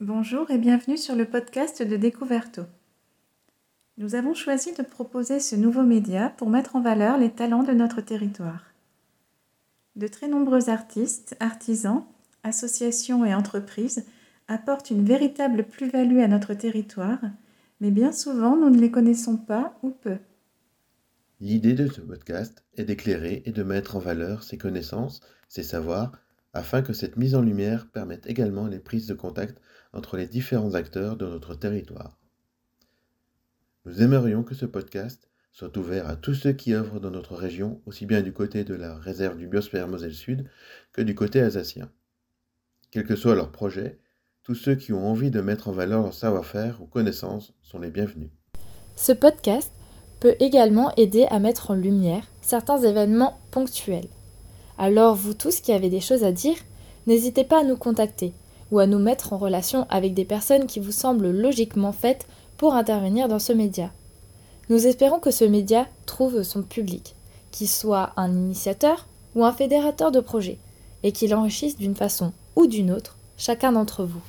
Bonjour et bienvenue sur le podcast de Découverto. Nous avons choisi de proposer ce nouveau média pour mettre en valeur les talents de notre territoire. De très nombreux artistes, artisans, associations et entreprises apportent une véritable plus-value à notre territoire, mais bien souvent nous ne les connaissons pas ou peu. L'idée de ce podcast est d'éclairer et de mettre en valeur ces connaissances, ces savoirs, afin que cette mise en lumière permette également les prises de contact entre les différents acteurs de notre territoire. Nous aimerions que ce podcast soit ouvert à tous ceux qui œuvrent dans notre région, aussi bien du côté de la réserve du biosphère Moselle Sud que du côté alsacien. Quel que soit leur projet, tous ceux qui ont envie de mettre en valeur leur savoir-faire ou connaissances sont les bienvenus. Ce podcast peut également aider à mettre en lumière certains événements ponctuels. Alors vous tous qui avez des choses à dire, n'hésitez pas à nous contacter ou à nous mettre en relation avec des personnes qui vous semblent logiquement faites pour intervenir dans ce média. Nous espérons que ce média trouve son public, qu'il soit un initiateur ou un fédérateur de projets, et qu'il enrichisse d'une façon ou d'une autre chacun d'entre vous.